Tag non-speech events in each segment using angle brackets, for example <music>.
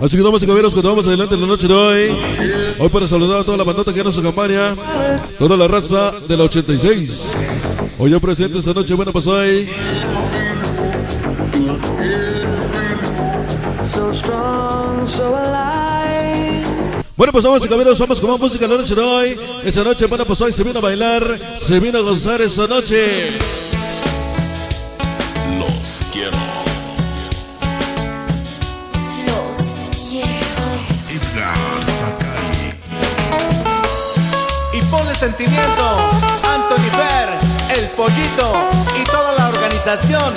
Así que damas y caballeros, continuamos adelante en la noche de hoy. Hoy para saludar a toda la bandota que en su campaña, toda la raza de la 86. Hoy yo presente esta noche, bueno pues hoy. Bueno, pues vamos y caballeros, vamos con más música la noche de hoy. Esa noche, bueno, pues hoy se viene a bailar, se viene a gozar esa noche. Sentimiento, Anthony Fer, el pollito y toda la organización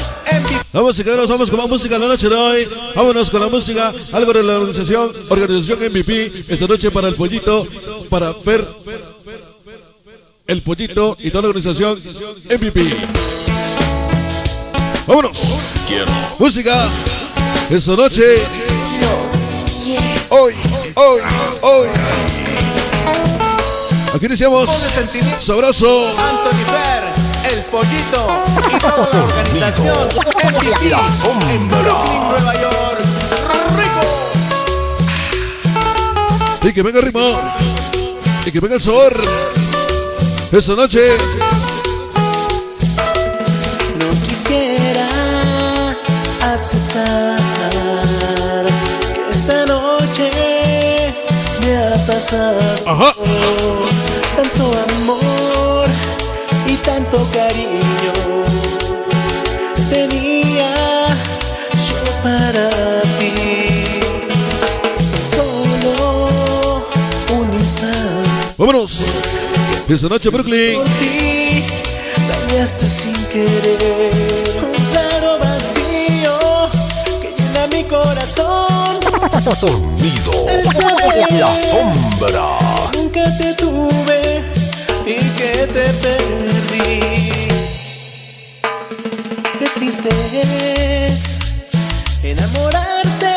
vivo. Vamos y caballeros, vamos con más música la noche de hoy. Vámonos con la música, algo de la organización, organización MVP. Esta noche para el pollito, para ver el pollito y toda la organización MVP. Vámonos. Música. Esta noche. Hoy, hoy, hoy. Aquí iniciamos. Sabroso. Anthony Fer, el pollito y toda la organización en vivo. En Brooklyn, Nueva York. Rico. Y que venga el ritmo. Y que venga el sabor. Esta noche. No quisiera aceptar que esta noche me ha pasado Ajá. Tanto amor y tanto cariño. Tenía yo para ti solo un instante. Vámonos. Esta noche, Brooklyn. Por ti dañaste sin querer un claro vacío que llena mi corazón. <laughs> Sonido. La sombra. nunca te tuve es enamorarse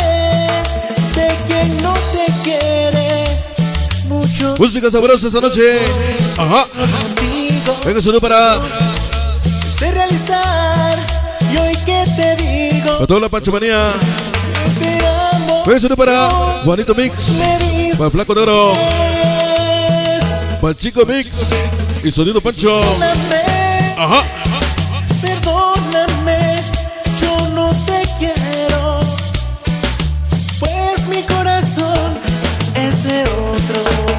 de quien no te quiere mucho Música sabrosa esta noche. Ajá. Venga, saludo para, sé realizar y hoy que te digo para toda la panchomanía. Venga, saludo para Juanito Mix. Para Flaco Negro. Para el Chico Mix. Y sonido Pancho. Ajá. perdóname mi corazón es de otro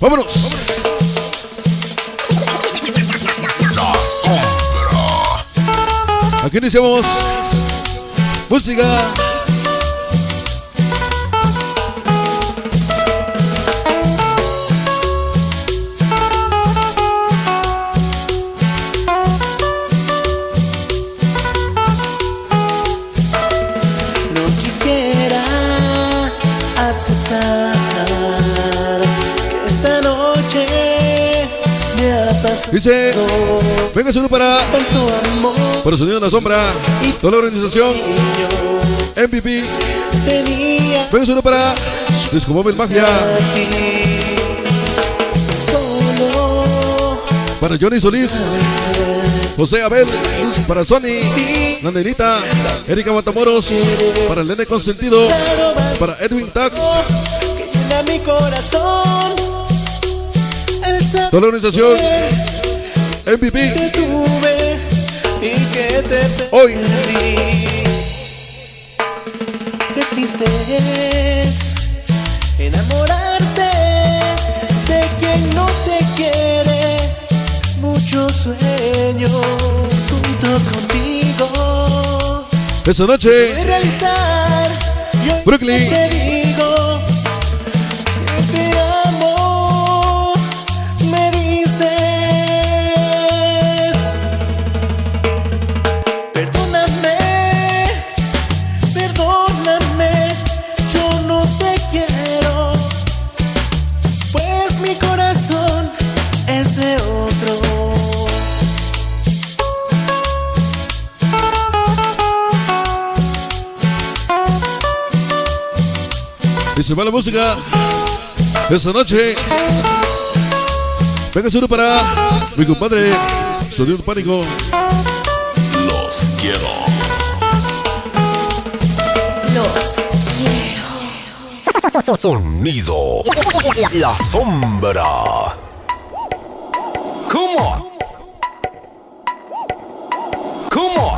Vámonos. Iniciamos. Música. Dice. Venga, saludo para. Para sonido en la sombra. Toda la organización. MVP. Venga, saludo para. Disco Móvil Magia. a ti. Solo Para Johnny Solís. José Abel. Para Sony. La Nenita. Erika Matamoros. Para el Nene Consentido. Para Edwin Tax. que llena mi corazón. Toda la organización. MVP. Hoy. Qué triste es enamorarse de quien no te quiere. Muchos sueños junto contigo. Esta de noche. Brooklyn. Se va la música. Esta noche. Venga, solo para mi compadre. Sonido pánico. Los quiero. Sonido. La sombra. Come on. Come on.